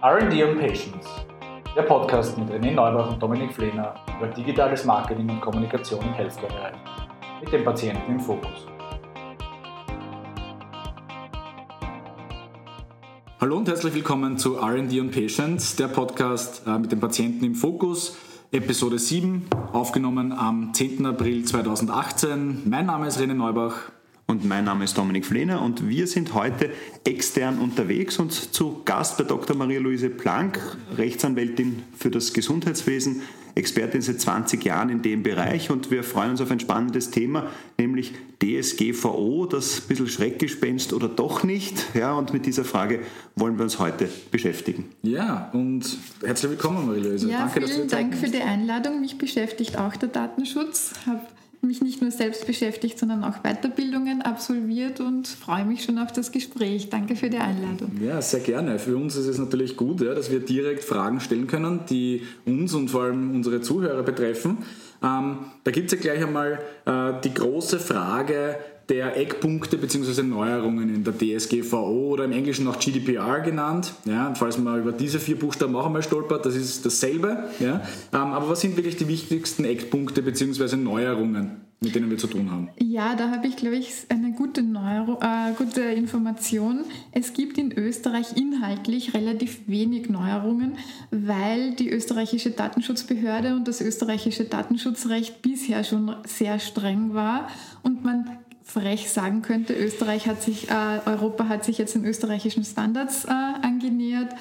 RD und Patients, der Podcast mit René Neubach und Dominik Flehner über digitales Marketing und Kommunikation im Healthcare-Bereich mit dem Patienten im Fokus. Hallo und herzlich willkommen zu RD und Patients, der Podcast äh, mit dem Patienten im Fokus. Episode 7, aufgenommen am 10. April 2018. Mein Name ist René Neubach. Und mein Name ist Dominik Flehner und wir sind heute extern unterwegs und zu Gast bei Dr. Maria-Louise Planck, Rechtsanwältin für das Gesundheitswesen, Expertin seit 20 Jahren in dem Bereich und wir freuen uns auf ein spannendes Thema, nämlich DSGVO, das ein bisschen Schreckgespenst oder doch nicht. Ja, und mit dieser Frage wollen wir uns heute beschäftigen. Ja, und herzlich willkommen, Maria-Louise. Ja, Danke, vielen Dank für die Einladung. Mich beschäftigt auch der Datenschutz. Ich habe mich nicht nur selbst beschäftigt, sondern auch Weiterbildungen absolviert und freue mich schon auf das Gespräch. Danke für die Einladung. Ja, sehr gerne. Für uns ist es natürlich gut, ja, dass wir direkt Fragen stellen können, die uns und vor allem unsere Zuhörer betreffen. Ähm, da gibt es ja gleich einmal äh, die große Frage, der Eckpunkte bzw. Neuerungen in der DSGVO oder im Englischen auch GDPR genannt. Ja, falls man über diese vier Buchstaben auch einmal stolpert, das ist dasselbe. Ja. Ähm, aber was sind wirklich die wichtigsten Eckpunkte bzw. Neuerungen? mit denen wir zu tun haben? Ja, da habe ich, glaube ich, eine gute, Neuro äh, gute Information. Es gibt in Österreich inhaltlich relativ wenig Neuerungen, weil die österreichische Datenschutzbehörde und das österreichische Datenschutzrecht bisher schon sehr streng war und man frech sagen könnte, Österreich hat sich, äh, Europa hat sich jetzt den österreichischen Standards äh, angenähert.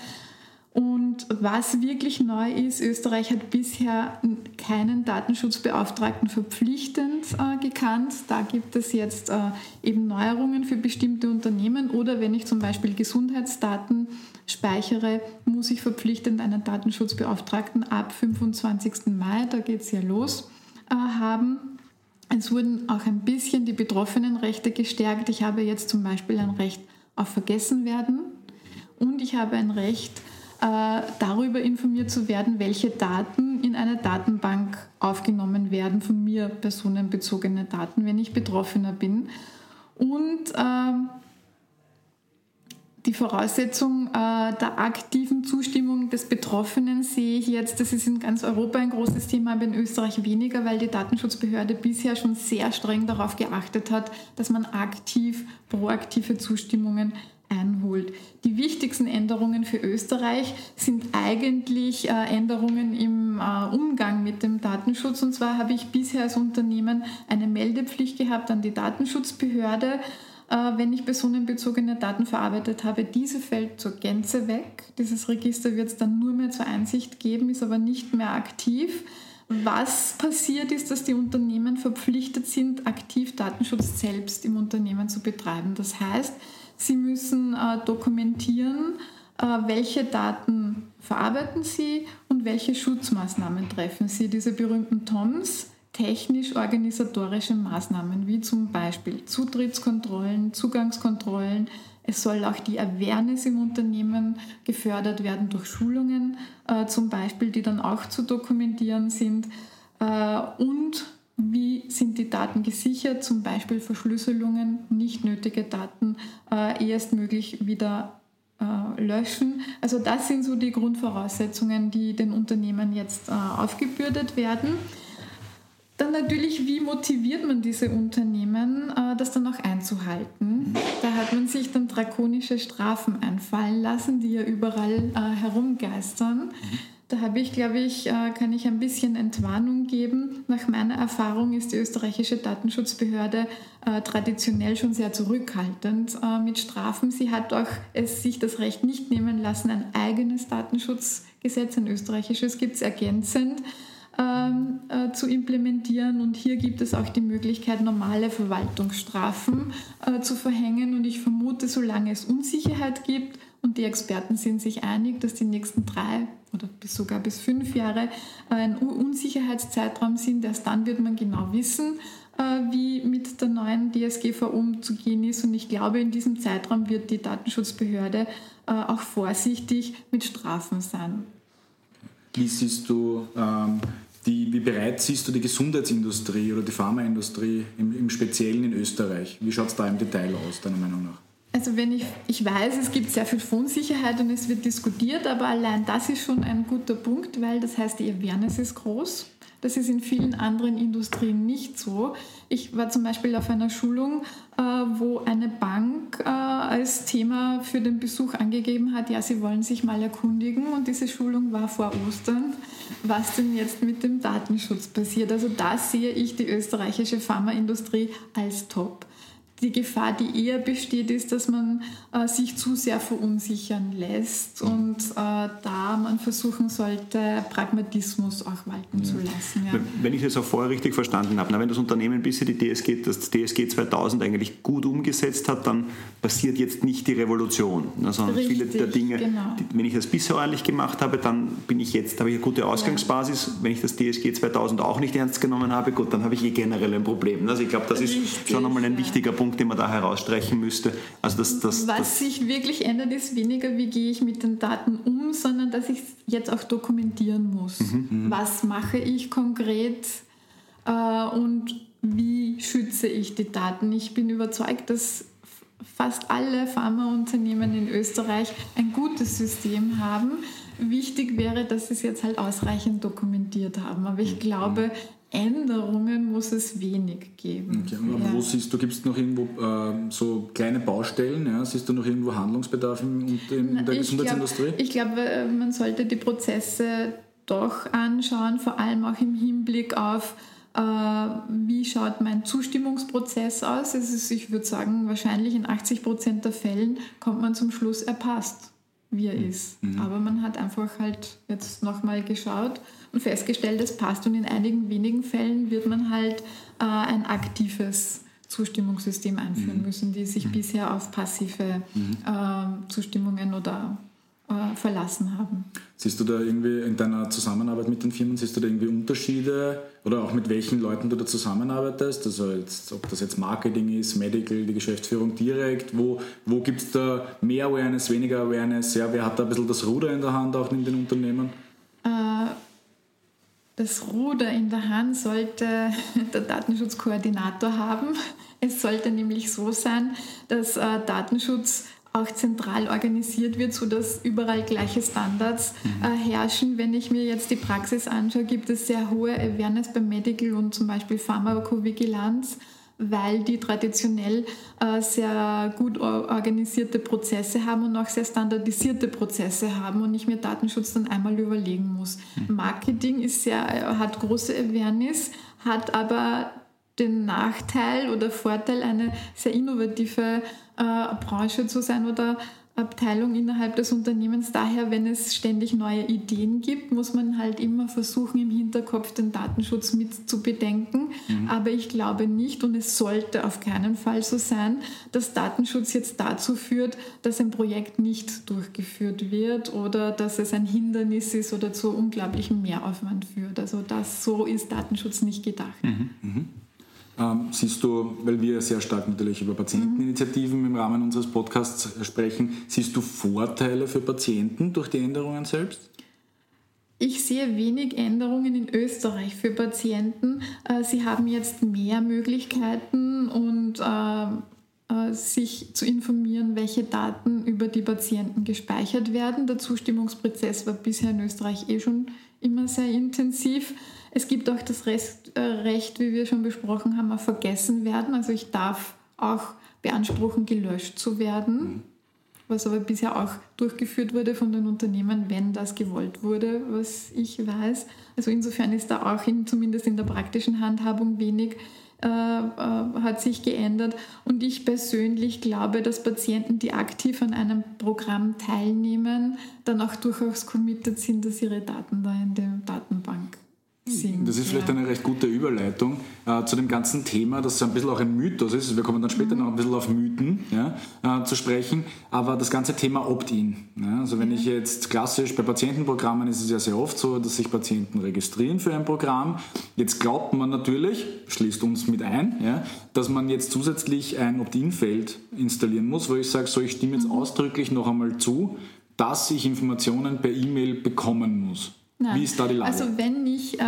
Und was wirklich neu ist, Österreich hat bisher keinen Datenschutzbeauftragten verpflichtend äh, gekannt. Da gibt es jetzt äh, eben Neuerungen für bestimmte Unternehmen. Oder wenn ich zum Beispiel Gesundheitsdaten speichere, muss ich verpflichtend einen Datenschutzbeauftragten ab 25. Mai, da geht es ja los, äh, haben. Es wurden auch ein bisschen die Betroffenenrechte gestärkt. Ich habe jetzt zum Beispiel ein Recht auf Vergessenwerden und ich habe ein Recht, äh, darüber informiert zu werden, welche Daten in eine Datenbank aufgenommen werden, von mir personenbezogene Daten, wenn ich Betroffener bin. Und ähm, die Voraussetzung äh, der aktiven Zustimmung des Betroffenen sehe ich jetzt, das ist in ganz Europa ein großes Thema, aber in Österreich weniger, weil die Datenschutzbehörde bisher schon sehr streng darauf geachtet hat, dass man aktiv proaktive Zustimmungen einholt. Die wichtigsten Änderungen für Österreich sind eigentlich äh, Änderungen im äh, Umgang mit dem Datenschutz. Und zwar habe ich bisher als Unternehmen eine Meldepflicht gehabt an die Datenschutzbehörde wenn ich personenbezogene Daten verarbeitet habe. Diese fällt zur Gänze weg. Dieses Register wird es dann nur mehr zur Einsicht geben, ist aber nicht mehr aktiv. Was passiert ist, dass die Unternehmen verpflichtet sind, aktiv Datenschutz selbst im Unternehmen zu betreiben. Das heißt, sie müssen äh, dokumentieren, äh, welche Daten verarbeiten sie und welche Schutzmaßnahmen treffen sie. Diese berühmten TOMs, technisch-organisatorische Maßnahmen, wie zum Beispiel Zutrittskontrollen, Zugangskontrollen. Es soll auch die Awareness im Unternehmen gefördert werden durch Schulungen, äh, zum Beispiel, die dann auch zu dokumentieren sind. Äh, und wie sind die Daten gesichert, zum Beispiel Verschlüsselungen, nicht nötige Daten äh, erstmöglich wieder äh, löschen. Also das sind so die Grundvoraussetzungen, die den Unternehmen jetzt äh, aufgebürdet werden. Dann natürlich, wie motiviert man diese Unternehmen, äh, das dann auch einzuhalten? Da hat man sich dann drakonische Strafen einfallen lassen, die ja überall äh, herumgeistern. Da habe ich, glaube ich, äh, kann ich ein bisschen Entwarnung geben. Nach meiner Erfahrung ist die österreichische Datenschutzbehörde traditionell schon sehr zurückhaltend mit Strafen. Sie hat auch es sich das Recht nicht nehmen lassen, ein eigenes Datenschutzgesetz, ein österreichisches gibt es ergänzend ähm, äh, zu implementieren. Und hier gibt es auch die Möglichkeit, normale Verwaltungsstrafen äh, zu verhängen. Und ich vermute, solange es Unsicherheit gibt, und die Experten sind sich einig, dass die nächsten drei oder bis sogar bis fünf Jahre ein Unsicherheitszeitraum sind. Erst dann wird man genau wissen, äh, wie mit der neuen DSGV umzugehen ist. Und ich glaube, in diesem Zeitraum wird die Datenschutzbehörde äh, auch vorsichtig mit Strafen sein. Wie siehst du ähm, die, wie bereit siehst du die Gesundheitsindustrie oder die Pharmaindustrie im, im Speziellen in Österreich? Wie schaut es da im Detail aus, deiner Meinung nach? Also wenn ich, ich weiß, es gibt sehr viel Unsicherheit und es wird diskutiert, aber allein das ist schon ein guter Punkt, weil das heißt, die Awareness ist groß. Das ist in vielen anderen Industrien nicht so. Ich war zum Beispiel auf einer Schulung, äh, wo eine Bank äh, als Thema für den Besuch angegeben hat, ja, sie wollen sich mal erkundigen und diese Schulung war vor Ostern, was denn jetzt mit dem Datenschutz passiert. Also da sehe ich die österreichische Pharmaindustrie als top die Gefahr, die eher besteht, ist, dass man äh, sich zu sehr verunsichern lässt und äh, da man versuchen sollte, Pragmatismus auch walten ja. zu lassen. Ja. Wenn ich das auch vorher richtig verstanden habe, na, wenn das Unternehmen bisher die DSG, das DSG 2000 eigentlich gut umgesetzt hat, dann passiert jetzt nicht die Revolution, na, sondern richtig, viele der Dinge, genau. die, wenn ich das bisher ordentlich gemacht habe, dann bin ich jetzt, habe ich eine gute Ausgangsbasis. Ja. Wenn ich das DSG 2000 auch nicht ernst genommen habe, gut, dann habe ich eh generell ein Problem. Also ich glaube, das richtig, ist schon einmal ein wichtiger Punkt Punkt, den man da herausstreichen müsste? Also das, das, Was das sich wirklich ändert, ist weniger, wie gehe ich mit den Daten um, sondern dass ich es jetzt auch dokumentieren muss. Mhm. mhm. Was mache ich konkret äh, und wie schütze ich die Daten? Ich bin überzeugt, dass fast alle Pharmaunternehmen in Österreich ein gutes System haben. Wichtig wäre, dass sie es jetzt halt ausreichend dokumentiert haben. Aber ich mhm. glaube, Änderungen muss es wenig geben. Okay, aber ja. wo siehst du, gibt es noch irgendwo äh, so kleine Baustellen? Ja? Siehst du noch irgendwo Handlungsbedarf in, in der ich Gesundheitsindustrie? Glaub, ich glaube, äh, man sollte die Prozesse doch anschauen, vor allem auch im Hinblick auf, äh, wie schaut mein Zustimmungsprozess aus. Also ich würde sagen, wahrscheinlich in 80 Prozent der Fällen kommt man zum Schluss, er passt, wie er mhm. ist. Mhm. Aber man hat einfach halt jetzt nochmal geschaut und festgestellt, es passt. Und in einigen wenigen Fällen wird man halt äh, ein aktives Zustimmungssystem einführen mhm. müssen, die sich mhm. bisher auf passive mhm. äh, Zustimmungen oder äh, verlassen haben. Siehst du da irgendwie in deiner Zusammenarbeit mit den Firmen, siehst du da irgendwie Unterschiede oder auch mit welchen Leuten du da zusammenarbeitest? Also jetzt, ob das jetzt Marketing ist, Medical, die Geschäftsführung direkt, wo, wo gibt es da mehr Awareness, weniger Awareness? Ja, wer hat da ein bisschen das Ruder in der Hand auch in den Unternehmen? Das Ruder in der Hand sollte der Datenschutzkoordinator haben. Es sollte nämlich so sein, dass äh, Datenschutz auch zentral organisiert wird, sodass überall gleiche Standards mhm. äh, herrschen. Wenn ich mir jetzt die Praxis anschaue, gibt es sehr hohe Awareness beim Medical und zum Beispiel Pharmakovigilanz weil die traditionell äh, sehr gut organisierte Prozesse haben und auch sehr standardisierte Prozesse haben und ich mir Datenschutz dann einmal überlegen muss. Mhm. Marketing ist sehr, hat große Awareness, hat aber den Nachteil oder Vorteil, eine sehr innovative äh, Branche zu sein oder Abteilung innerhalb des Unternehmens. Daher, wenn es ständig neue Ideen gibt, muss man halt immer versuchen, im Hinterkopf den Datenschutz mit zu bedenken. Mhm. Aber ich glaube nicht und es sollte auf keinen Fall so sein, dass Datenschutz jetzt dazu führt, dass ein Projekt nicht durchgeführt wird oder dass es ein Hindernis ist oder zu unglaublichem Mehraufwand führt. Also das so ist Datenschutz nicht gedacht. Mhm. Mhm. Ähm, siehst du, weil wir sehr stark natürlich über Patienteninitiativen im Rahmen unseres Podcasts sprechen, siehst du Vorteile für Patienten durch die Änderungen selbst? Ich sehe wenig Änderungen in Österreich für Patienten. Äh, sie haben jetzt mehr Möglichkeiten und äh, sich zu informieren, welche Daten über die Patienten gespeichert werden. Der Zustimmungsprozess war bisher in Österreich eh schon immer sehr intensiv. Es gibt auch das äh, Recht, wie wir schon besprochen haben, auf vergessen werden. Also ich darf auch beanspruchen, gelöscht zu werden, mhm. was aber bisher auch durchgeführt wurde von den Unternehmen, wenn das gewollt wurde, was ich weiß. Also insofern ist da auch in, zumindest in der praktischen Handhabung wenig äh, äh, hat sich geändert. Und ich persönlich glaube, dass Patienten, die aktiv an einem Programm teilnehmen, dann auch durchaus committed sind, dass ihre Daten da in der Datenbank. Das ist vielleicht eine recht gute Überleitung äh, zu dem ganzen Thema, das ein bisschen auch ein Mythos ist. Wir kommen dann später mhm. noch ein bisschen auf Mythen ja, äh, zu sprechen. Aber das ganze Thema Opt-in. Ja, also wenn ich jetzt klassisch bei Patientenprogrammen ist es ja sehr oft so, dass sich Patienten registrieren für ein Programm. Jetzt glaubt man natürlich, schließt uns mit ein, ja, dass man jetzt zusätzlich ein Opt-in-Feld installieren muss, wo ich sage, so ich stimme jetzt mhm. ausdrücklich noch einmal zu, dass ich Informationen per E-Mail bekommen muss. Nein. Wie ist da die Lage? Also wenn ich äh,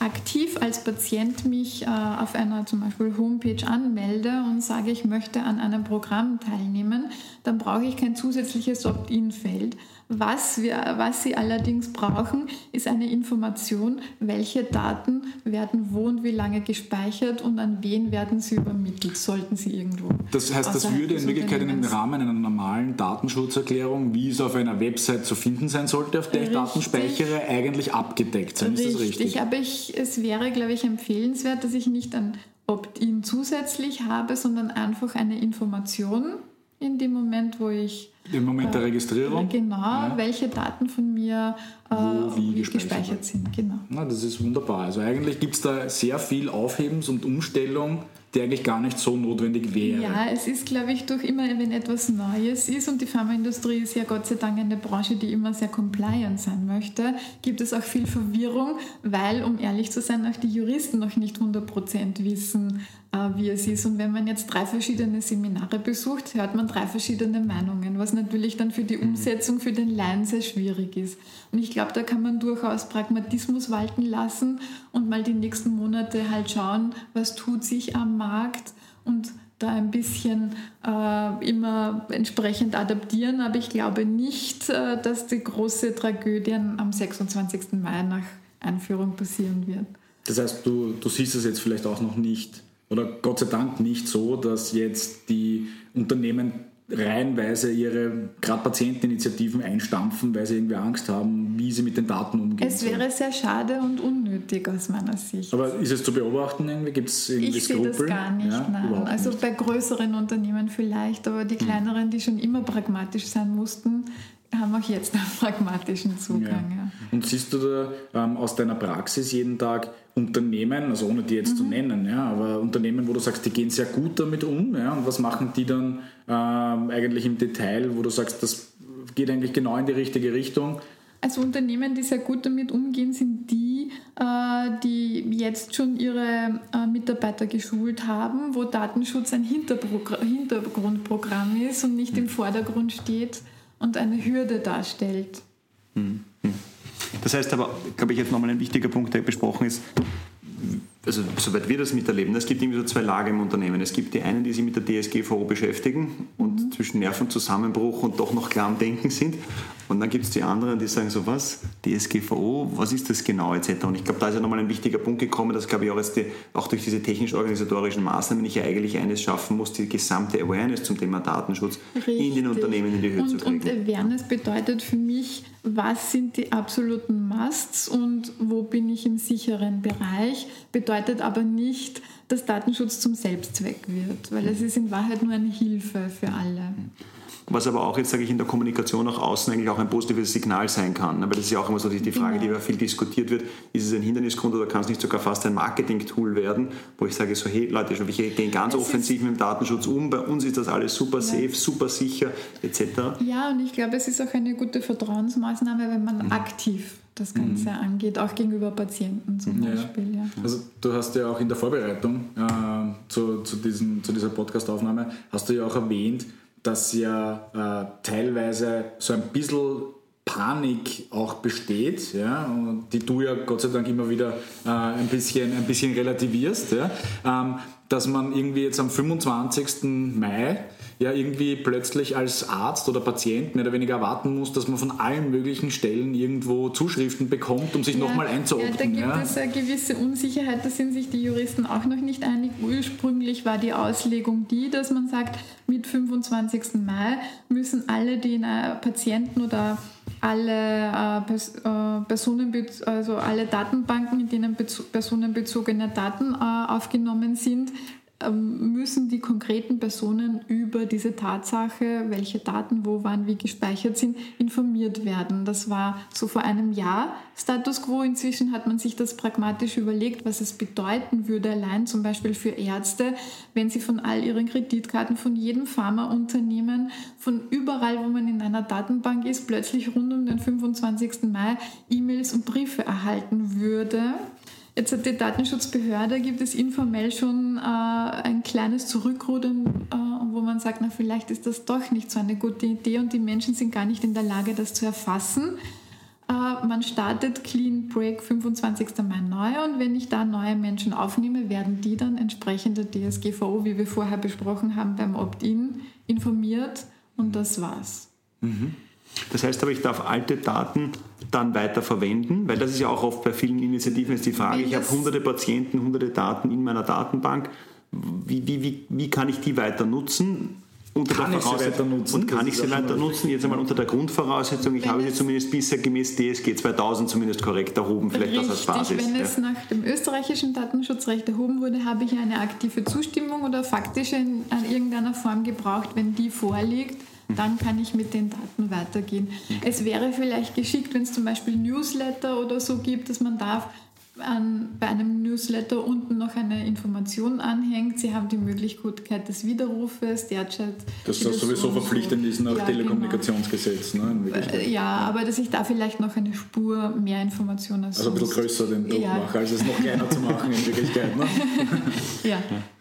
aktiv als Patient mich äh, auf einer zum Beispiel Homepage anmelde und sage, ich möchte an einem Programm teilnehmen, dann brauche ich kein zusätzliches Opt-in-Feld. Was, wir, was Sie allerdings brauchen, ist eine Information, welche Daten werden wo und wie lange gespeichert und an wen werden sie übermittelt, sollten sie irgendwo. Das heißt, das würde in Wirklichkeit im Rahmen einer normalen Datenschutzerklärung, wie es auf einer Website zu finden sein sollte, auf der ich Daten Richtig. speichere, eigentlich abgedeckt sein. Ist das richtig? aber ich, es wäre, glaube ich, empfehlenswert, dass ich nicht ein Opt-in zusätzlich habe, sondern einfach eine Information in dem Moment, wo ich Im Moment der Registrierung? genau, welche Daten von mir äh, Wo, wie gespeichert gespeichert sind. Genau. Na, das ist wunderbar. Also eigentlich gibt es da sehr viel Aufhebens und Umstellung, die eigentlich gar nicht so notwendig wäre. Ja, es ist, glaube ich, durch immer, wenn etwas Neues ist und die Pharmaindustrie ist ja Gott sei Dank eine Branche, die immer sehr compliant sein möchte, gibt es auch viel Verwirrung, weil, um ehrlich zu sein, auch die Juristen noch nicht 100% wissen, äh, wie es ist. Und wenn man jetzt drei verschiedene Seminare besucht, hört man drei verschiedene Meinungen, was natürlich dann für die Umsetzung für den Laien sehr schwierig ist. Und ich glaube, da kann man durchaus Pragmatismus walten lassen und mal die nächsten Monate halt schauen, was tut sich am Markt und da ein bisschen äh, immer entsprechend adaptieren. Aber ich glaube nicht, äh, dass die große Tragödien am 26. Mai nach Einführung passieren wird. Das heißt, du, du siehst es jetzt vielleicht auch noch nicht, oder Gott sei Dank nicht so, dass jetzt die Unternehmen reihenweise ihre gerade Patienteninitiativen einstampfen, weil sie irgendwie Angst haben, wie sie mit den Daten umgehen. Es wäre sehr schade und unnötig aus meiner Sicht. Aber ist es zu beobachten irgendwie? Gibt es irgendwie Ich sehe das Skrupel? gar nicht, Ja, nein. Also nicht. bei größeren Unternehmen vielleicht, aber die kleineren, die schon immer pragmatisch sein mussten, haben auch jetzt einen pragmatischen Zugang. Ja. Und siehst du da ähm, aus deiner Praxis jeden Tag Unternehmen, also ohne die jetzt Mhm. zu nennen, ja, aber Unternehmen, wo du sagst, die gehen sehr gut damit um, ja, und was machen die dann ähm, eigentlich im Detail, wo du sagst, das geht eigentlich genau in die richtige Richtung? Also Unternehmen, die sehr gut damit umgehen, sind die, äh, die jetzt schon ihre äh, Mitarbeiter geschult haben, wo Datenschutz ein Hintergrundprogramm ist und nicht im Vordergrund steht und eine Hürde darstellt. Das heißt aber, glaube ich, jetzt nochmal ein wichtiger Punkt, der besprochen ist, also soweit wir das miterleben, es gibt irgendwie so zwei Lager im Unternehmen. Es gibt die einen, die sich mit der DSGVO beschäftigen und zwischen Nervenzusammenbruch und doch noch klar am Denken sind. Und dann gibt es die anderen, die sagen so, was, DSGVO, was ist das genau, etc. Und ich glaube, da ist ja nochmal ein wichtiger Punkt gekommen, dass, glaube ich, auch, die, auch durch diese technisch-organisatorischen Maßnahmen ich ja eigentlich eines schaffen muss, die gesamte Awareness zum Thema Datenschutz in den Richtig. Unternehmen in die Höhe und, zu kriegen. Und Awareness bedeutet für mich, was sind die absoluten Musts und wo bin ich im sicheren Bereich, bedeutet aber nicht, dass Datenschutz zum Selbstzweck wird, weil es ist in Wahrheit nur eine Hilfe für alle. Was aber auch jetzt, sage ich, in der Kommunikation nach außen eigentlich auch ein positives Signal sein kann. Aber das ist ja auch immer so die, die Frage, die Genau. ja viel diskutiert wird. Ist es ein Hindernisgrund oder kann es nicht sogar fast ein Marketing-Tool werden, wo ich sage so, hey Leute, wir gehen ganz Es offensiv mit dem Datenschutz um, bei uns ist das alles super safe, super sicher, etc. Ja, und ich glaube, es ist auch eine gute Vertrauensmaßnahme, wenn man aktiv das Ganze angeht, auch gegenüber Patienten zum Ja. Beispiel. Ja. Also du hast ja auch in der Vorbereitung äh, zu, zu, diesem, zu dieser Podcast-Aufnahme, hast du ja auch erwähnt, dass ja äh, teilweise so ein bisschen Panik auch besteht, ja, und die du ja Gott sei Dank immer wieder äh, ein, bisschen, ein bisschen relativierst, ja, ähm, dass man irgendwie jetzt am 25. Mai ja irgendwie plötzlich als Arzt oder Patient mehr oder weniger erwarten muss, dass man von allen möglichen Stellen irgendwo Zuschriften bekommt, um sich nochmal Ja, da einzuordnen. gibt ja. es eine gewisse Unsicherheit, da sind sich die Juristen auch noch nicht einig. Ursprünglich war die Auslegung die, dass man sagt, mit 25. Mai müssen alle, die in einer Patienten oder alle, äh, Pers äh, also alle Datenbanken, in denen bezo- personenbezogene Daten äh, aufgenommen sind, müssen die konkreten Personen über diese Tatsache, welche Daten wo wann wie gespeichert sind, informiert werden. Das war so vor einem Jahr Status quo. Inzwischen hat man sich das pragmatisch überlegt, was es bedeuten würde, allein zum Beispiel für Ärzte, wenn sie von all ihren Kreditkarten, von jedem Pharmaunternehmen, von überall, wo man in einer Datenbank ist, plötzlich rund um den 25. Mai E-Mails und Briefe erhalten würde. Jetzt hat die Datenschutzbehörde, gibt es informell schon äh, ein kleines Zurückrudern, äh, wo man sagt, na vielleicht ist das doch nicht so eine gute Idee und die Menschen sind gar nicht in der Lage, das zu erfassen. äh, man startet Clean Break 25. Mai neu und wenn ich da neue Menschen aufnehme, werden die dann entsprechend der DSGVO, wie wir vorher besprochen haben, beim Opt-in informiert und das war's. Mhm. Das heißt aber, ich darf alte Daten dann weiter verwenden, weil das ist ja auch oft bei vielen Initiativen ist die Frage, ich habe hunderte Patienten, hunderte Daten in meiner Datenbank, wie, wie, wie, wie kann ich die weiter nutzen? Unter kann der Voraussetzung, nutzen? Und kann ich sie weiter nutzen? Jetzt einmal unter der Grundvoraussetzung, ich wenn habe sie zumindest bisher gemäß DSG 2000 zumindest korrekt erhoben, vielleicht richtig, das als Basis. Wenn ja. es nach dem österreichischen Datenschutzrecht erhoben wurde, habe ich eine aktive Zustimmung oder faktische in irgendeiner Form gebraucht, wenn die vorliegt dann kann ich mit den Daten weitergehen. Es wäre vielleicht geschickt, wenn es zum Beispiel Newsletter oder so gibt, dass man darf an, bei einem Newsletter unten noch eine Information anhängt. Sie haben die Möglichkeit des Widerrufes derzeit. Dass das sowieso verpflichtend ist nach ja, Telekommunikationsgesetz. Genau. Ne, ja, aber dass ich da vielleicht noch eine Spur mehr Informationen als Also ein bisschen größer den Druck ja. mache, als es noch kleiner zu machen in Wirklichkeit. Ne? ja,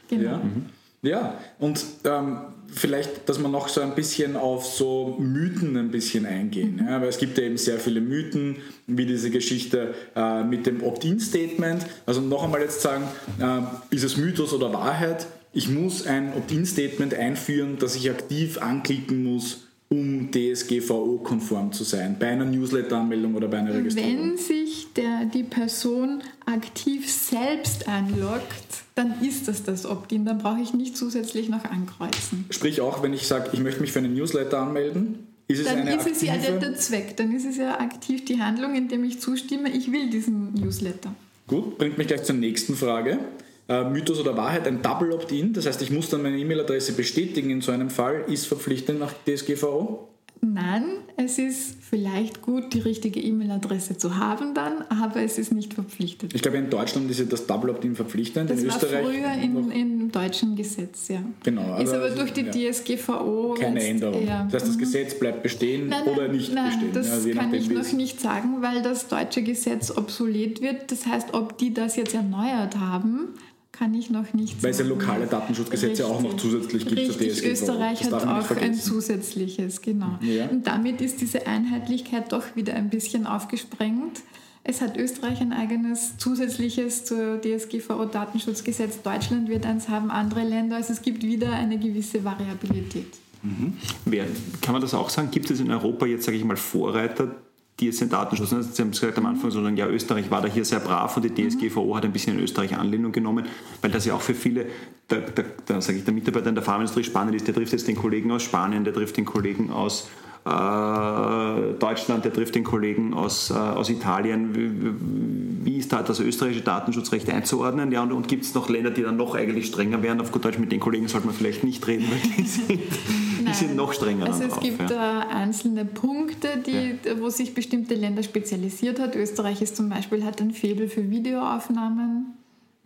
genau. Ja, mhm. Ja. und ähm, vielleicht, dass wir noch so ein bisschen auf so Mythen ein bisschen eingehen. Mhm. Ja, weil es gibt ja eben sehr viele Mythen, wie diese Geschichte äh, mit dem Opt-in-Statement. Also noch einmal jetzt sagen, äh, ist es Mythos oder Wahrheit? Ich muss ein Opt-in-Statement einführen, das ich aktiv anklicken muss, um DSGVO-konform zu sein, bei einer Newsletter-Anmeldung oder bei einer Registrierung? Wenn sich der, die Person aktiv selbst anloggt, dann ist das das Opt-in, dann brauche ich nicht zusätzlich noch ankreuzen. Sprich auch, wenn ich sage, ich möchte mich für einen Newsletter anmelden, ist es dann eine ist es ja der, der Zweck, dann ist es ja aktiv die Handlung, indem ich zustimme, ich will diesen Newsletter. Gut, bringt mich gleich zur nächsten Frage. Äh, Mythos oder Wahrheit, ein Double Opt-in, das heißt, ich muss dann meine E-Mail-Adresse bestätigen in so einem Fall, ist verpflichtend nach DSGVO? Nein, es ist vielleicht gut, die richtige E-Mail-Adresse zu haben dann, aber es ist nicht verpflichtend. Ich glaube, in Deutschland ist ja das Double Opt-in verpflichtend. Das in war Österreich früher in, im deutschen Gesetz, ja. Genau. Ist aber durch die ja. DSGVO... Keine Änderung. Ja. Das heißt, das mhm. Gesetz bleibt bestehen nein, oder nicht nein, bestehen. das ja, kann ich noch nicht sagen, weil das deutsche Gesetz obsolet wird. Das heißt, ob die das jetzt erneuert haben kann ich noch nicht Weil es ja lokale Datenschutzgesetze Richtig. auch noch zusätzlich gibt Richtig. zur DSGVO. Österreich das hat auch ein zusätzliches, genau. Ja. Und damit ist diese Einheitlichkeit doch wieder ein bisschen aufgesprengt. Es hat Österreich ein eigenes zusätzliches zur DSGVO-Datenschutzgesetz. Deutschland wird eins haben, andere Länder. Also es gibt wieder eine gewisse Variabilität. Mhm. Wer, kann man das auch sagen? Gibt es in Europa jetzt, sage ich mal, Vorreiter, die jetzt den Datenschutz, Sie haben es gesagt am Anfang, sondern ja, Österreich war da hier sehr brav und die DSGVO hat ein bisschen in Österreich Anlehnung genommen, weil das ja auch für viele, der, der, der, sage ich, der Mitarbeiter in der Pharmaindustrie spannend ist. Der trifft jetzt den Kollegen aus Spanien, der trifft den Kollegen aus Deutschland, der trifft den Kollegen aus, äh, aus Italien. Wie, wie, ist da das österreichische Datenschutzrecht einzuordnen? Ja, und, und gibt es noch Länder, die dann noch eigentlich strenger wären? Auf gut Deutsch, mit den Kollegen sollte man vielleicht nicht reden, weil die sind, die sind noch strenger. Also es drauf, gibt ja. äh, einzelne Punkte, die, ja. wo sich bestimmte Länder spezialisiert hat. Österreich ist zum Beispiel hat ein Faible für Videoaufnahmen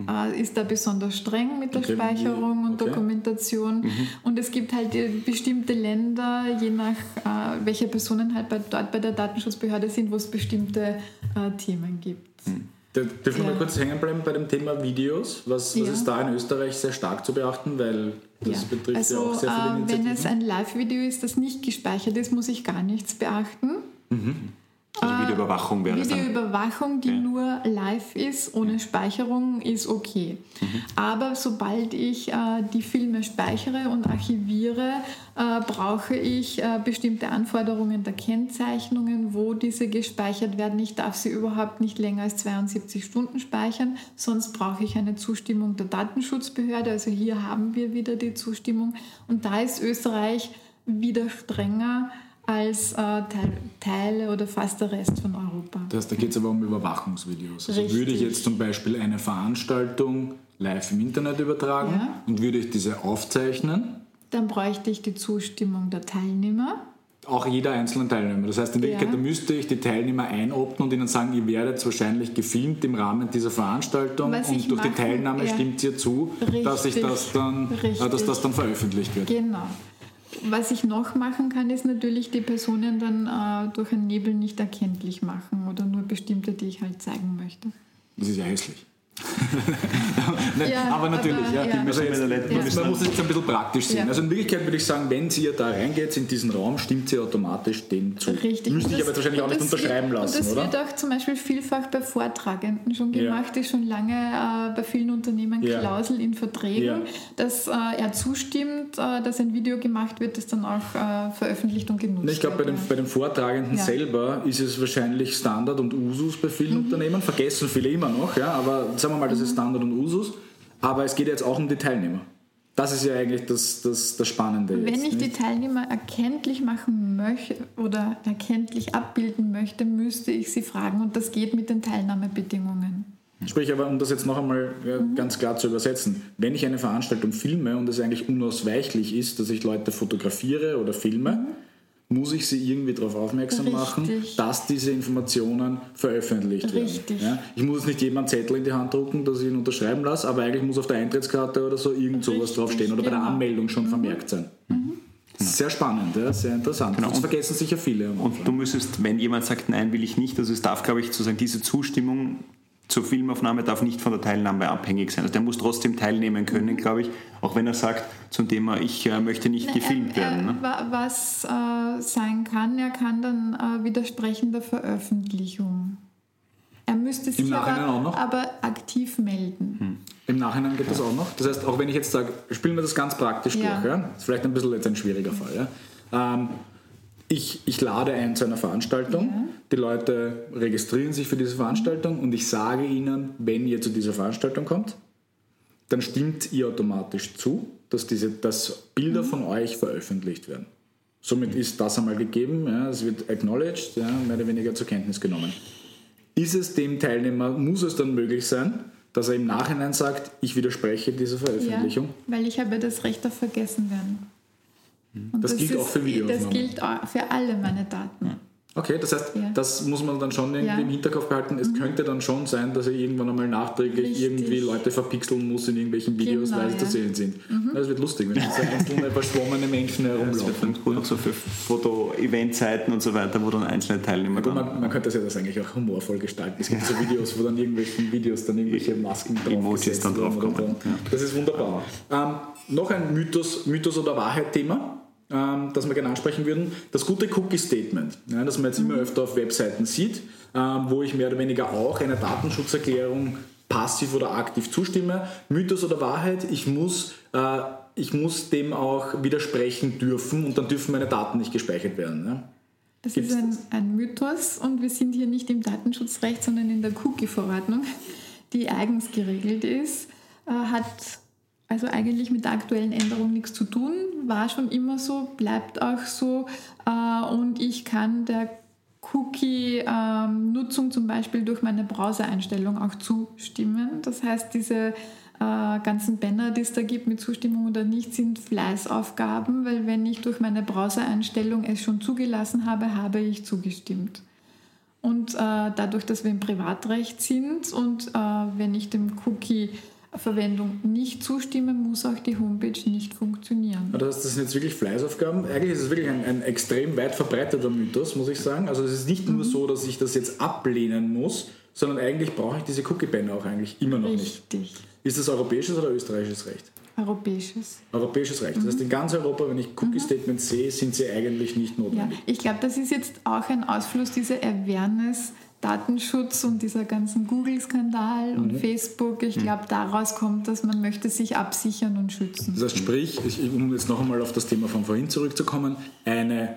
äh, ist da besonders streng mit der okay. Speicherung und okay. Dokumentation. Mhm. Und es gibt halt bestimmte Länder, je nach äh, welche Personen halt bei, dort bei der Datenschutzbehörde sind, wo es bestimmte äh, Themen gibt. Mhm. Dürfen wir ja. mal kurz hängen bleiben bei dem Thema Videos? Was, was ja. ist da in Österreich sehr stark zu beachten? Weil das ja. betrifft also, ja auch sehr viele äh, Initiativen. Wenn es ein Live-Video ist, das nicht gespeichert ist, muss ich gar nichts beachten. Mhm. Also äh, Videoüberwachung wäre es Videoüberwachung, die ja. nur live ist, ohne Speicherung, ist okay. Mhm. Aber sobald ich äh, die Filme speichere und archiviere, äh, brauche ich äh, bestimmte Anforderungen der Kennzeichnungen, wo diese gespeichert werden. Ich darf sie überhaupt nicht länger als 72 Stunden speichern, sonst brauche ich eine Zustimmung der Datenschutzbehörde. Also hier haben wir wieder die Zustimmung. Und da ist Österreich wieder strenger als äh, Teile oder fast der Rest von Europa. Das da geht es aber um Überwachungsvideos. Also Richtig. würde ich jetzt zum Beispiel eine Veranstaltung live im Internet übertragen ja. und würde ich diese aufzeichnen? Dann bräuchte ich die Zustimmung der Teilnehmer. Auch jeder einzelne Teilnehmer. Das heißt, in Wirklichkeit, ja. müsste ich die Teilnehmer einopten und ihnen sagen, ihr werdet wahrscheinlich gefilmt im Rahmen dieser Veranstaltung Was und durch machen, die Teilnahme ja. stimmt ihr zu, Richtig. dass, ich das dann, äh, dass das dann veröffentlicht wird. Genau. Was ich noch machen kann, ist natürlich die Personen dann äh, durch einen Nebel nicht erkenntlich machen oder nur bestimmte, die ich halt zeigen möchte. Das ist ja hässlich. Nein, Ja, aber natürlich, aber- ja. ja. Also jetzt, letzten- man, muss es jetzt ein bisschen praktisch sehen. Ja. Also in Wirklichkeit würde ich sagen, wenn ihr da reingeht in diesen Raum, stimmt sie automatisch dem zu. Richtig. Müsste ich aber das- jetzt wahrscheinlich auch nicht unterschreiben wird, lassen, Und das oder? wird auch zum Beispiel vielfach bei Vortragenden schon Ja. gemacht, ist schon lange äh, bei vielen Unternehmen Ja. Klausel in Verträgen, Ja. dass äh, er zustimmt, äh, dass ein Video gemacht wird, das dann auch äh, veröffentlicht und genutzt Ich glaube, bei wird. den, bei den Vortragenden Ja. selber ist es wahrscheinlich Standard und Usus bei vielen Mhm. Unternehmen. Vergessen viele immer noch, ja, aber sagen wir mal, das ist Standard und Usus. Aber es geht jetzt auch um die Teilnehmer. Das ist ja eigentlich das, das, das Spannende. Wenn jetzt, ich die nicht? Teilnehmer erkenntlich machen möchte oder erkenntlich abbilden möchte, müsste ich sie fragen und das geht mit den Teilnahmebedingungen. Sprich aber, um das jetzt noch einmal Mhm. ganz klar zu übersetzen, wenn ich eine Veranstaltung filme und es eigentlich unausweichlich ist, dass ich Leute fotografiere oder filme, muss ich sie irgendwie darauf aufmerksam Richtig. machen, dass diese Informationen veröffentlicht Richtig. werden. Ja? Ich muss jetzt nicht jedem einen Zettel in die Hand drucken, dass ich ihn unterschreiben lasse, aber eigentlich muss auf der Eintrittskarte oder so irgend sowas Richtig, draufstehen oder bei der genau. Anmeldung schon vermerkt sein. Sehr spannend, ja, sehr interessant. Genau. Das vergessen sicher viele. Und du müsstest, wenn jemand sagt, nein, will ich nicht, also es darf, glaube ich, sozusagen diese Zustimmung zur Filmaufnahme darf nicht von der Teilnahme abhängig sein. Also der muss trotzdem teilnehmen können, glaube ich, auch wenn er sagt zum Thema, ich äh, möchte nicht gefilmt Er- werden. er- Ne? wa- Was äh, sein kann, er kann dann äh, widersprechen der Veröffentlichung. Er müsste sich Nachhinein aber, auch noch? aber aktiv melden. Im Nachhinein geht das auch noch. Das heißt, auch wenn ich jetzt sage, spielen wir das ganz praktisch Ja. durch, ja? das ist vielleicht ein bisschen jetzt ein schwieriger Fall. Ja? Ähm, ich, ich lade ein zu einer Veranstaltung, Ja. die Leute registrieren sich für diese Veranstaltung und ich sage ihnen, wenn ihr zu dieser Veranstaltung kommt, dann stimmt ihr automatisch zu, dass, diese, dass Bilder von euch veröffentlicht werden. Somit ist das einmal gegeben, ja, es wird acknowledged, ja, mehr oder weniger zur Kenntnis genommen. Ist es dem Teilnehmer, muss es dann möglich sein, dass er im Nachhinein sagt, ich widerspreche dieser Veröffentlichung? Ja, weil ich habe das Recht auf Vergessenwerden. Und Hm. Das gilt auch für Videoaufnahmen. Das gilt auch für alle meine Daten. Okay, das heißt, Ja. das muss man dann schon irgendwie Ja. Mhm. im Hinterkopf behalten. Es könnte dann schon sein, dass er irgendwann einmal nachträglich Richtig. irgendwie Leute verpixeln muss in irgendwelchen Videos, Genau, weil sie zu ja. Mhm. sehen sind. Das wird lustig, wenn so einzelne verschwommene Menschen Das wird herumlaufen. dann gut auch so für Foto-Event-Zeiten und so weiter, wo dann einzelne Teilnehmer dann man, man könnte das ja das eigentlich auch humorvoll gestalten. Es gibt so Videos, wo dann irgendwelchen Videos dann irgendwelche Masken drauf Emojis dann draufkommen, so. ja. Das ist wunderbar. Ähm, noch ein Mythos, Mythos oder Wahrheit-Thema, ähm, das wir gerne ansprechen würden. Das gute Cookie-Statement, ja, das man jetzt immer öfter auf Webseiten sieht, ähm, wo ich mehr oder weniger auch einer Datenschutzerklärung passiv oder aktiv zustimme. Mythos oder Wahrheit, ich muss, äh, ich muss dem auch widersprechen dürfen und dann dürfen meine Daten nicht gespeichert werden. Ne? Das Gibt's ist ein, ein Mythos und wir sind hier nicht im Datenschutzrecht, sondern in der Cookie-Verordnung, die eigens geregelt ist, äh, hat also eigentlich mit der aktuellen Änderung nichts zu tun, war schon immer so, bleibt auch so äh, und ich kann der Cookie-Nutzung zum Beispiel durch meine Browser-Einstellung auch zustimmen. Das heißt, diese äh, ganzen Banner, die es da gibt mit Zustimmung oder nicht, sind Fleißaufgaben, weil wenn ich durch meine Browser-Einstellung es schon zugelassen habe, habe ich zugestimmt. Und äh, dadurch, dass wir im Privatrecht sind und äh, wenn ich dem Cookie Verwendung nicht zustimme, muss auch die Homepage nicht funktionieren. Ja, Das, heißt, das sind jetzt wirklich Fleißaufgaben. Eigentlich ist es wirklich ein, ein extrem weit verbreiteter Mythos, muss ich sagen. Also es ist nicht nur so, dass ich das jetzt ablehnen muss, sondern eigentlich brauche ich diese Cookie-Banner auch eigentlich immer noch nicht. Richtig. Ist das europäisches oder österreichisches Recht? Europäisches. Europäisches Recht. Das heißt, in ganz Europa, wenn ich Cookie-Statements sehe, sind sie eigentlich nicht Ja, notwendig. ich glaube, das ist jetzt auch ein Ausfluss dieser Awareness, Datenschutz und dieser ganzen Google-Skandal und Facebook. Ich glaube, daraus kommt, dass man möchte sich absichern und schützen. Das heißt, sprich, ich- um jetzt noch einmal auf das Thema von vorhin zurückzukommen, eine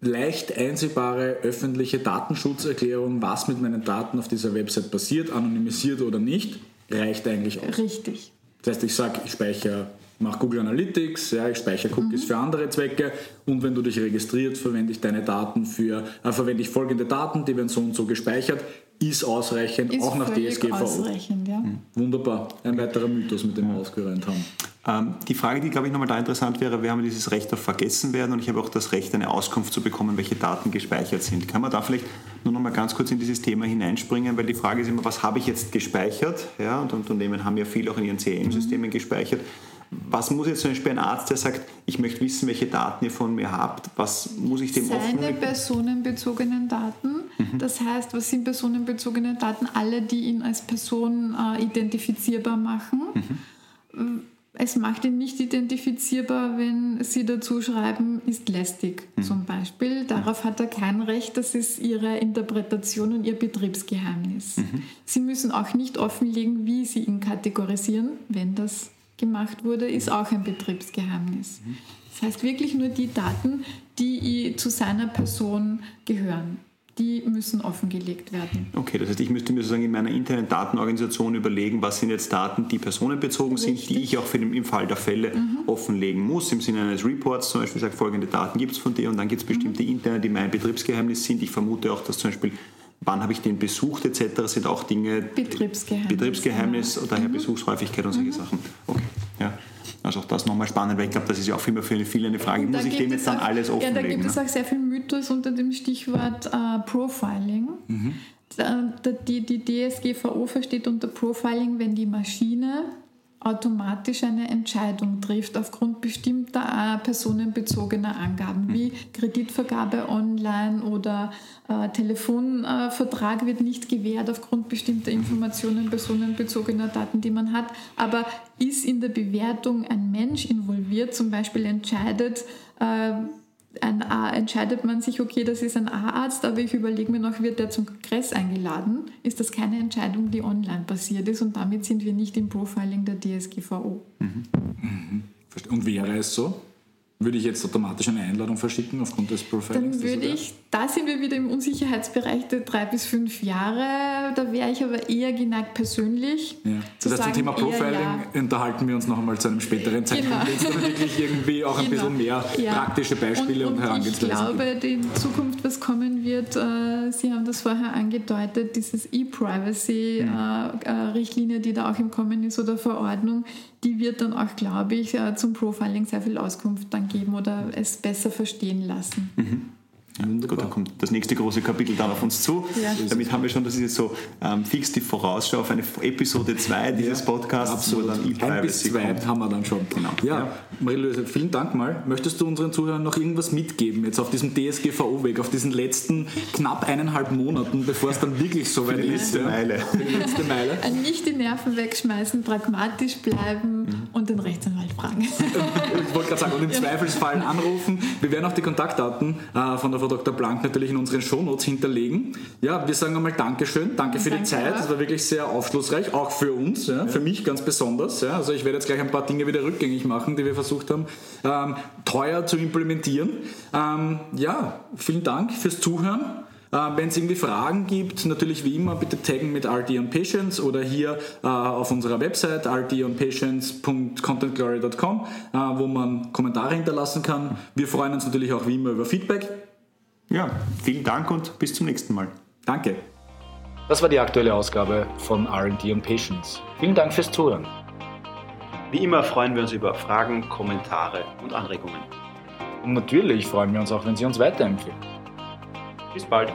leicht einsehbare öffentliche Datenschutzerklärung, was mit meinen Daten auf dieser Website passiert, anonymisiert oder nicht, reicht eigentlich aus. Richtig. Das heißt, ich sage, ich speichere, mache Google Analytics, ja, ich speichere Cookies Mhm. für andere Zwecke und wenn du dich registriert, verwende ich deine Daten für, äh, verwende ich folgende Daten, die werden so und so gespeichert, ist ausreichend, Ist auch nach DSGVO. ausreichend, ja. Wunderbar, ein weiterer Mythos, mit dem wir ausgeräumt haben. Ähm, die Frage, die, glaube ich, nochmal da interessant wäre, wir haben dieses Recht auf Vergessenwerden und ich habe auch das Recht, eine Auskunft zu bekommen, welche Daten gespeichert sind. Kann man da vielleicht nur noch mal ganz kurz in dieses Thema hineinspringen, weil die Frage ist immer, was habe ich jetzt gespeichert? Ja, und Unternehmen haben ja viel auch in ihren CRM-Systemen gespeichert. Was muss jetzt zum Beispiel ein Arzt, der sagt, ich möchte wissen, welche Daten ihr von mir habt, was muss ich dem Seine personenbezogenen Daten, Mhm. Mhm. Das heißt, was sind personenbezogene Daten? Alle, die ihn als Person äh, identifizierbar machen. Mhm. Es macht ihn nicht identifizierbar, wenn Sie dazu schreiben, ist lästig mhm. zum Beispiel. Darauf hat er kein Recht, das ist Ihre Interpretation und Ihr Betriebsgeheimnis. Mhm. Sie müssen auch nicht offenlegen, wie Sie ihn kategorisieren, wenn das gemacht wurde, ist auch ein Betriebsgeheimnis. Mhm. Das heißt wirklich nur die Daten, die zu seiner Person gehören die müssen offengelegt werden. Okay, das heißt, ich müsste mir sozusagen in meiner internen Datenorganisation überlegen, was sind jetzt Daten, die personenbezogen Richtig. sind, die ich auch für den, im Fall der Fälle mhm. offenlegen muss. Im Sinne eines Reports zum Beispiel sagt, folgende Daten gibt es von dir und dann gibt es bestimmte mhm. interne, die mein Betriebsgeheimnis sind. Ich vermute auch, dass zum Beispiel wann habe ich den besucht etc. sind auch Dinge Betriebsgeheimnis, Betriebsgeheimnis daher mhm. Besuchshäufigkeit und solche mhm. Sachen. Okay, ja. Also auch das nochmal spannend, weil ich glaube, das ist ja auch immer für viele eine Frage, muss ich dem jetzt dann auch, alles offenlegen? Ja, da gibt ne? es auch sehr viel Mythos unter dem Stichwort äh, Profiling. Mhm. Die, die DSGVO versteht unter Profiling, wenn die Maschine automatisch eine Entscheidung trifft aufgrund bestimmter äh, personenbezogener Angaben wie Kreditvergabe online oder äh, Telefonvertrag äh, wird nicht gewährt aufgrund bestimmter Informationen personenbezogener Daten, die man hat. Aber ist in der Bewertung ein Mensch involviert, zum Beispiel entscheidet, äh, ein A, entscheidet man sich, okay, das ist ein A-Arzt, aber ich überlege mir noch, wird der zum Kongress eingeladen, ist das keine Entscheidung, die online passiert ist und damit sind wir nicht im Profiling der DSGVO. Mhm. Mhm. Und wäre es so? Würde ich jetzt automatisch eine Einladung verschicken aufgrund des Profilings? Dann würde ich, da sind wir wieder im Unsicherheitsbereich der drei bis fünf Jahre. Da wäre ich aber eher geneigt persönlich. Ja. Das heißt, zum Thema Profiling ja. unterhalten wir uns noch einmal zu einem späteren Zeitpunkt. Genau. Jetzt wirklich irgendwie auch ein genau. bisschen mehr ja. praktische Beispiele und, und, und Herangehensweisen. Ich glaube, in Zukunft, was kommen wird, äh, Sie haben das vorher angedeutet, dieses E-Privacy-Richtlinie, hm. äh, die da auch im Kommen ist oder Verordnung, die wird dann auch, glaube ich, äh, zum Profiling sehr viel Auskunft dann geben oder es besser verstehen lassen. Mhm. Ja, gut, dann kommt das nächste große Kapitel dann auf uns zu. Ja. Damit haben wir schon, das ist jetzt so ähm, fix die Vorausschau auf eine Episode 2 dieses ja, Podcasts. Absolut. Dann Ein bis zwei haben wir dann schon. Genau. Ja, ja. Marie-Louise, vielen Dank mal. Möchtest du unseren Zuhörern noch irgendwas mitgeben, jetzt auf diesem DSGVO-Weg, auf diesen letzten knapp eineinhalb Monaten, bevor es dann wirklich so weit ist? Letzte Meile. Die letzte Meile. Nicht die Nerven wegschmeißen, pragmatisch bleiben mhm. und den Rechtsanwalt fragen. ich wollte gerade sagen, und im Zweifelsfall anrufen. Wir werden auch die Kontaktdaten äh, von der Frau Dr. Blank natürlich in unseren Shownotes hinterlegen. Ja, wir sagen einmal Dankeschön, danke für danke die Zeit. Das war wirklich sehr aufschlussreich, auch für uns, ja, für mich ganz besonders. Ja. Also ich werde jetzt gleich ein paar Dinge wieder rückgängig machen, die wir versucht haben, ähm, teuer zu implementieren. Ähm, ja, vielen Dank fürs Zuhören. Äh, Wenn es irgendwie Fragen gibt, natürlich wie immer bitte taggen mit RT on Patients oder hier äh, auf unserer Website rtonpatients.contentglory.com, äh, wo man Kommentare hinterlassen kann. Wir freuen uns natürlich auch wie immer über Feedback. Ja, vielen Dank und bis zum nächsten Mal. Danke. Das war die aktuelle Ausgabe von RD on Patients. Vielen Dank fürs Zuhören. Wie immer freuen wir uns über Fragen, Kommentare und Anregungen. Und natürlich freuen wir uns auch, wenn Sie uns weiterempfehlen. Bis bald.